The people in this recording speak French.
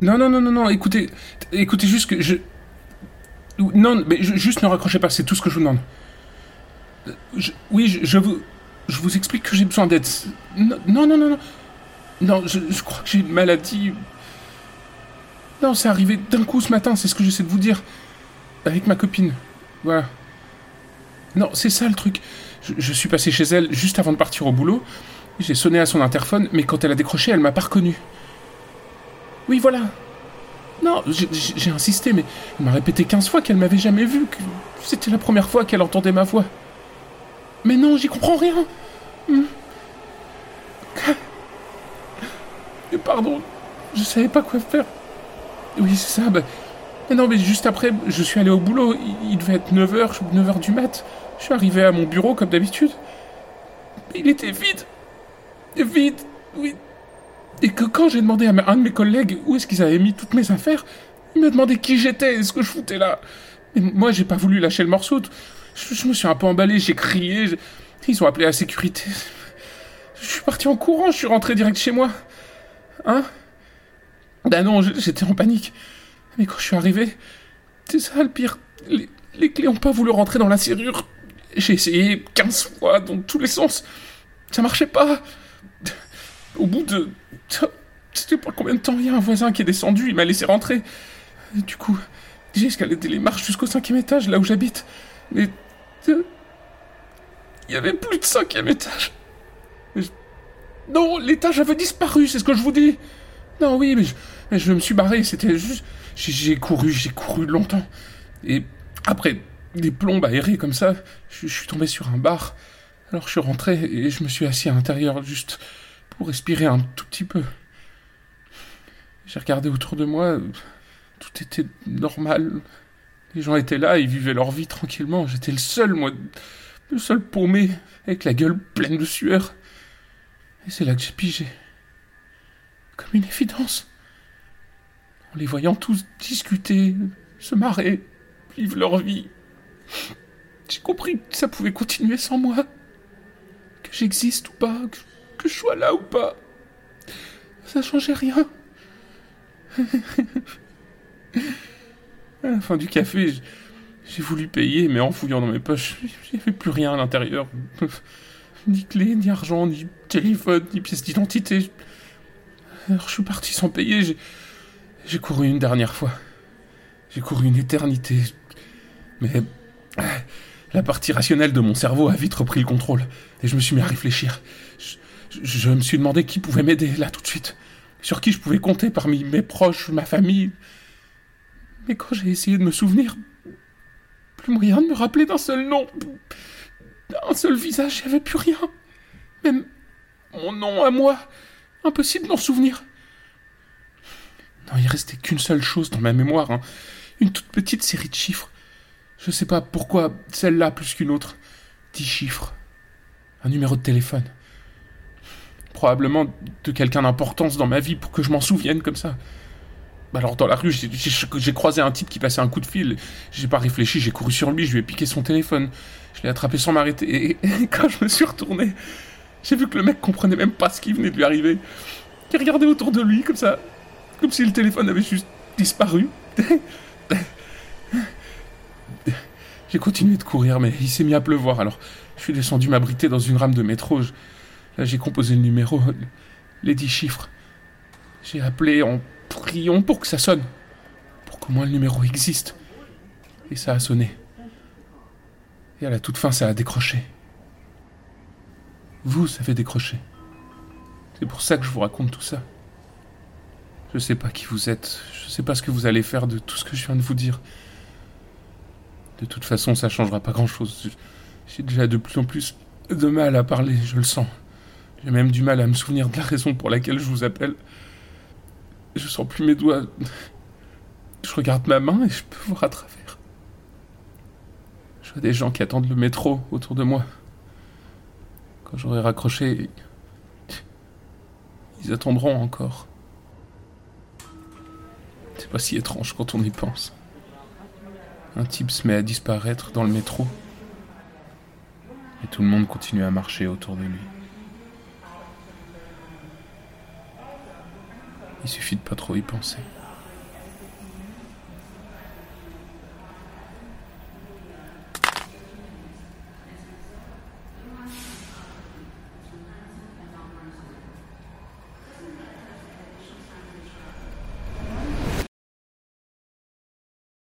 Non, non, non, non, non, écoutez, écoutez juste que je... Non, mais juste ne raccrochez pas, c'est tout ce que je vous demande. oui, je, vous... Je vous explique que j'ai besoin d'aide. Non, non, non, non, non. je, je crois que j'ai une maladie. Non, c'est arrivé d'un coup ce matin, c'est ce que j'essaie de vous dire. Avec ma copine. Voilà. Non, c'est ça le truc. Je, suis passé chez elle juste avant de partir au boulot. J'ai sonné à son interphone, mais quand elle a décroché, elle m'a pas reconnu. Oui, voilà. Non, j'ai insisté, mais elle m'a répété 15 fois qu'elle m'avait jamais vu, que c'était la première fois qu'elle entendait ma voix. Mais non, j'y comprends rien. Hmm. Pardon, je savais pas quoi faire. Oui, c'est ça, bah... Mais non, mais juste après, je suis allé au boulot. Il, devait être 9h, 9h du mat. Je suis arrivé à mon bureau comme d'habitude. Il était vide. Vide, oui. Et que quand j'ai demandé à un de mes collègues où est-ce qu'ils avaient mis toutes mes affaires, il m'a demandé qui j'étais et ce que je foutais là. Mais moi, j'ai pas voulu lâcher le morceau. Je, me suis un peu emballé, j'ai crié. Ils ont appelé la sécurité. Je suis parti en courant, je suis rentré direct chez moi. Hein? Ben non, j'étais en panique. Mais quand je suis arrivé, c'est ça le pire. Les, les clés ont pas voulu rentrer dans la serrure. J'ai essayé 15 fois dans tous les sens. Ça marchait pas. Au bout de. C'était pas combien de temps Il y a un voisin qui est descendu, il m'a laissé rentrer. du coup, j'ai escaladé les marches jusqu'au cinquième étage, là où j'habite. Mais. Il y avait plus de cinquième étage. Non, l'étage avait disparu, c'est ce que je vous dis. Non, oui, mais je, je me suis barré, c'était juste. J'ai couru, j'ai couru longtemps. Et après des plombes aérées comme ça, je, suis tombé sur un bar. Alors je suis rentré et je me suis assis à l'intérieur juste pour respirer un tout petit peu. J'ai regardé autour de moi, tout était normal. Les gens étaient là, ils vivaient leur vie tranquillement. J'étais le seul, moi, le seul paumé, avec la gueule pleine de sueur. Et c'est là que j'ai pigé. Comme une évidence. En les voyant tous discuter, se marrer, vivre leur vie. J'ai compris que ça pouvait continuer sans moi. Que j'existe ou pas, je sois là ou pas. Ça changeait rien. à la fin du café, j'ai voulu payer, mais en fouillant dans mes poches, avait plus rien à l'intérieur. ni clé, ni argent, ni téléphone, ni pièce d'identité. Alors je suis parti sans payer. J'ai couru une dernière fois. J'ai couru une éternité. Mais la partie rationnelle de mon cerveau a vite repris le contrôle. Et je me suis mis à réfléchir. Me suis demandé qui pouvait m'aider là tout de suite. Sur qui je pouvais compter parmi mes proches, ma famille. Mais quand j'ai essayé de me souvenir, plus moyen de me rappeler d'un seul nom, d'un seul visage, il n'y avait plus rien. Même mon nom à moi, impossible d'en souvenir. Non, il restait qu'une seule chose dans ma mémoire, hein. une toute petite série de chiffres. Je sais pas pourquoi celle-là plus qu'une autre. Dix chiffres. Un numéro de téléphone. Probablement de quelqu'un d'importance dans ma vie pour que je m'en souvienne comme ça. Alors dans la rue, j'ai croisé un type qui passait un coup de fil. J'ai pas réfléchi, j'ai couru sur lui, je lui ai piqué son téléphone. Je l'ai attrapé sans m'arrêter. Et, quand je me suis retourné, j'ai vu que le mec comprenait même pas ce qui venait de lui arriver. Il regardait autour de lui comme ça, comme si le téléphone avait juste disparu. J'ai continué de courir, mais il s'est mis à pleuvoir, alors je suis descendu m'abriter dans une rame de métro. J'ai composé le numéro, les dix chiffres. J'ai appelé en priant pour que ça sonne, pour qu'au moins le numéro existe. Et ça a sonné. Et à la toute fin, ça a décroché. Vous avez décroché. C'est pour ça que je vous raconte tout ça. Je sais pas qui vous êtes, je sais pas ce que vous allez faire de tout ce que je viens de vous dire. De toute façon, ça changera pas grand chose. J'ai déjà de plus en plus de mal à parler, je le sens. J'ai même du mal à me souvenir de la raison pour laquelle je vous appelle. Je sens plus mes doigts. Je regarde ma main et je peux voir à travers. Je vois des gens qui attendent le métro autour de moi. Quand j'aurai raccroché, ils attendront encore. C'est pas si étrange quand on y pense. Un type se met à disparaître dans le métro. Et tout le monde continue à marcher autour de lui. Il suffit de pas trop y penser.